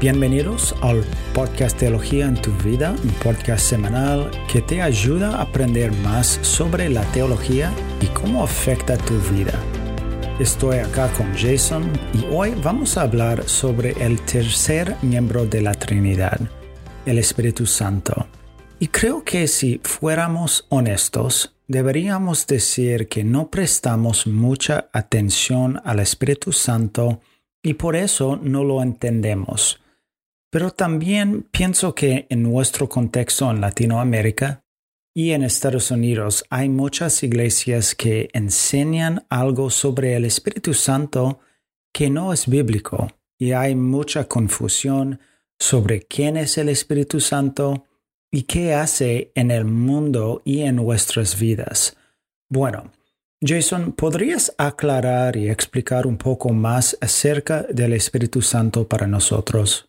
Bienvenidos al podcast Teología en tu vida, un podcast semanal que te ayuda a aprender más sobre la teología y cómo afecta tu vida. Estoy acá con Jason y hoy vamos a hablar sobre el tercer miembro de la Trinidad, el Espíritu Santo. Y creo que si fuéramos honestos, deberíamos decir que no prestamos mucha atención al Espíritu Santo y por eso no lo entendemos. Pero también pienso que en nuestro contexto en Latinoamérica y en Estados Unidos hay muchas iglesias que enseñan algo sobre el Espíritu Santo que no es bíblico y hay mucha confusión sobre quién es el Espíritu Santo y qué hace en el mundo y en nuestras vidas. Bueno, Jason, ¿podrías aclarar y explicar un poco más acerca del Espíritu Santo para nosotros?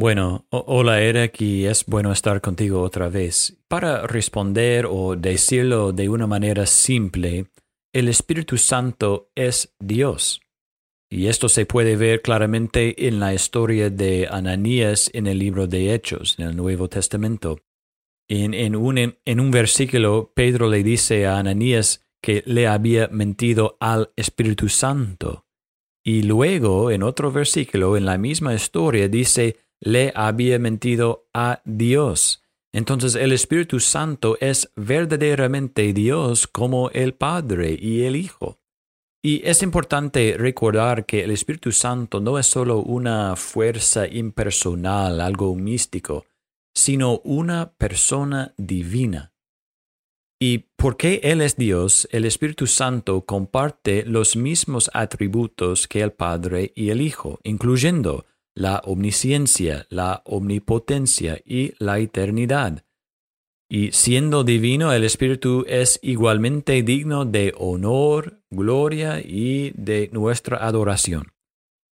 Bueno, hola Eric y es bueno estar contigo otra vez. Para responder o decirlo de una manera simple, el Espíritu Santo es Dios. Y esto se puede ver claramente en la historia de Ananías en el libro de Hechos, en el Nuevo Testamento. En, un, en un versículo, Pedro le dice a Ananías que le había mentido al Espíritu Santo. Y luego, en otro versículo, en la misma historia, dice, le había mentido a Dios. Entonces el Espíritu Santo es verdaderamente Dios como el Padre y el Hijo. Y es importante recordar que el Espíritu Santo no es solo una fuerza impersonal, algo místico, sino una persona divina. Y porque Él es Dios, el Espíritu Santo comparte los mismos atributos que el Padre y el Hijo, incluyendo la omnisciencia, la omnipotencia y la eternidad. Y siendo divino, el Espíritu es igualmente digno de honor, gloria y de nuestra adoración.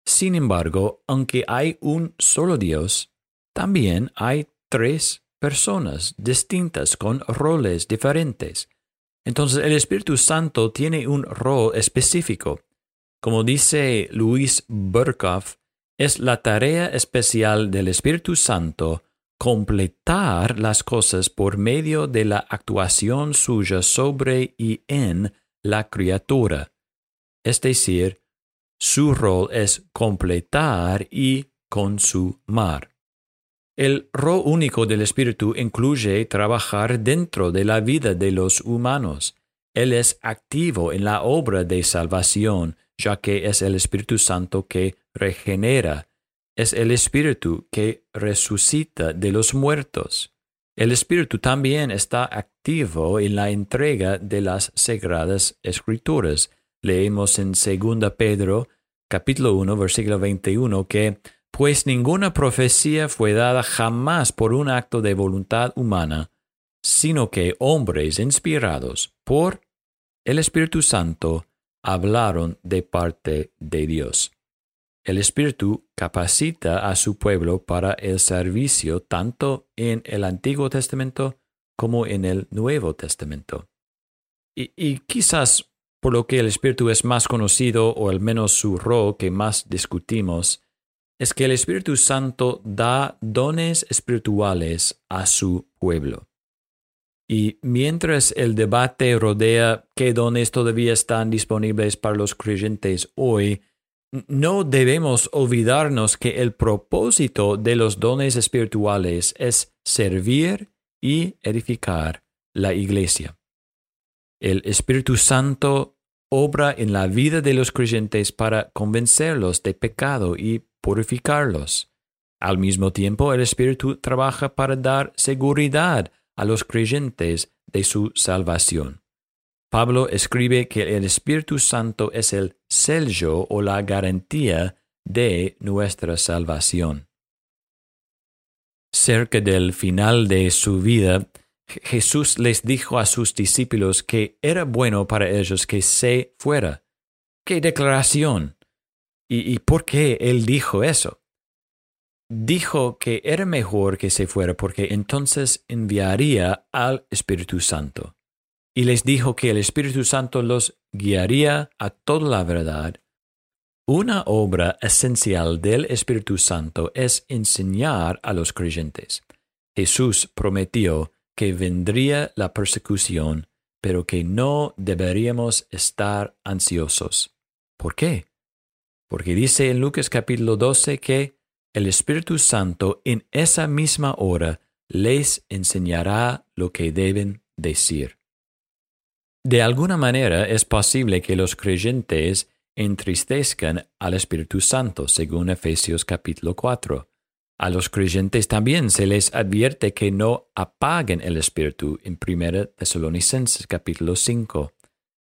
Sin embargo, aunque hay un solo Dios, también hay tres personas distintas con roles diferentes. Entonces el Espíritu Santo tiene un rol específico. Como dice Luis Burkhoff, es la tarea especial del Espíritu Santo completar las cosas por medio de la actuación suya sobre y en la criatura. Es decir, su rol es completar y consumar. El rol único del Espíritu incluye trabajar dentro de la vida de los humanos. Él es activo en la obra de salvación, ya que es el Espíritu Santo que regenera. Es el Espíritu que resucita de los muertos. El Espíritu también está activo en la entrega de las sagradas escrituras. Leemos en 2 Pedro capítulo 1 versículo 21 que pues ninguna profecía fue dada jamás por un acto de voluntad humana, sino que hombres inspirados por el Espíritu Santo hablaron de parte de Dios. El Espíritu capacita a su pueblo para el servicio tanto en el Antiguo Testamento como en el Nuevo Testamento. Y, quizás por lo que el Espíritu es más conocido, o al menos su rol que más discutimos, es que el Espíritu Santo da dones espirituales a su pueblo. Y mientras el debate rodea qué dones todavía están disponibles para los creyentes hoy, no debemos olvidarnos que el propósito de los dones espirituales es servir y edificar la iglesia. El Espíritu Santo obra en la vida de los creyentes para convencerlos de pecado y purificarlos. Al mismo tiempo, el Espíritu trabaja para dar seguridad a los creyentes de su salvación. Pablo escribe que el Espíritu Santo es el sello o la garantía de nuestra salvación. Cerca del final de su vida, Jesús les dijo a sus discípulos que era bueno para ellos que se fuera. ¡Qué declaración! ¿Y, y por qué él dijo eso? Dijo que era mejor que se fuera porque entonces enviaría al Espíritu Santo. Y les dijo que el Espíritu Santo los guiaría a toda la verdad Una obra esencial del Espíritu Santo es enseñar a los creyentes. Jesús prometió que vendría la persecución, pero que no deberíamos estar ansiosos. ¿Por qué? Porque dice en Lucas capítulo 12 que el Espíritu Santo en esa misma hora les enseñará lo que deben decir. De alguna manera es posible que los creyentes entristezcan al Espíritu Santo, según Efesios capítulo 4. A los creyentes también se les advierte que no apaguen el Espíritu en 1 Tesalonicenses capítulo 5.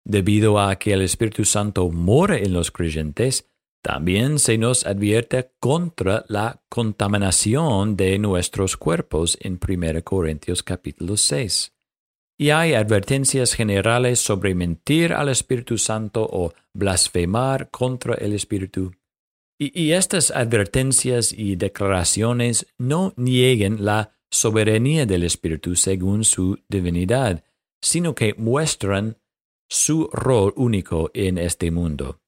Debido a que el Espíritu Santo mora en los creyentes, también se nos advierte contra la contaminación de nuestros cuerpos en 1 Corintios capítulo 6 y hay advertencias generales sobre mentir al Espíritu Santo o blasfemar contra el Espíritu. Y, estas advertencias y declaraciones no nieguen la soberanía del Espíritu según su divinidad, sino que muestran su rol único en este mundo.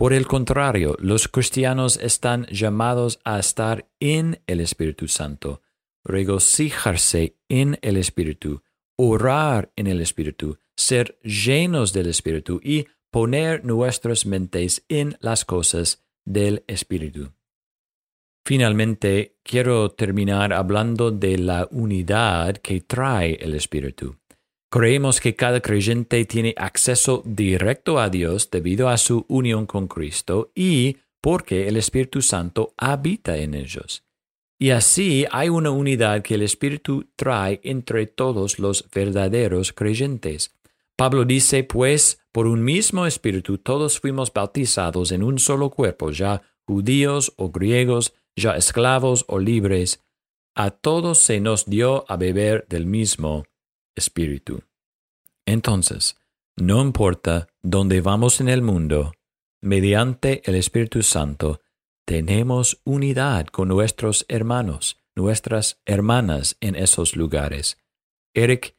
Por el contrario, los cristianos están llamados a estar en el Espíritu Santo, regocijarse en el Espíritu, orar en el Espíritu, ser llenos del Espíritu y poner nuestras mentes en las cosas del Espíritu. Finalmente, quiero terminar hablando de la unidad que trae el Espíritu. Creemos que cada creyente tiene acceso directo a Dios debido a su unión con Cristo y porque el Espíritu Santo habita en ellos. Y así hay una unidad que el Espíritu trae entre todos los verdaderos creyentes. Pablo dice, pues, por un mismo Espíritu todos fuimos bautizados en un solo cuerpo, ya judíos o griegos, ya esclavos o libres. A todos se nos dio a beber del mismo Espíritu. Entonces, no importa dónde vamos en el mundo, mediante el Espíritu Santo, tenemos unidad con nuestros hermanos, nuestras hermanas en esos lugares. Eric,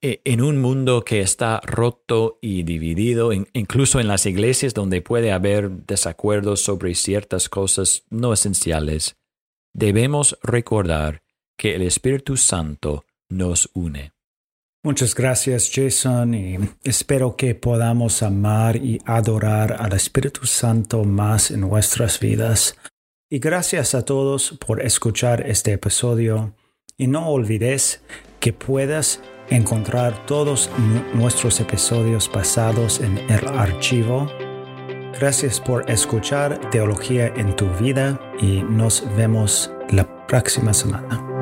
e, en un mundo que está roto y dividido, incluso en las iglesias donde puede haber desacuerdos sobre ciertas cosas no esenciales, debemos recordar que el Espíritu Santo nos une. Muchas gracias Jason y espero que podamos amar y adorar al Espíritu Santo más en nuestras vidas. Y gracias a todos por escuchar este episodio y no olvides que puedas encontrar todos nuestros episodios pasados en el archivo. Gracias por escuchar Teología en tu vida y nos vemos la próxima semana.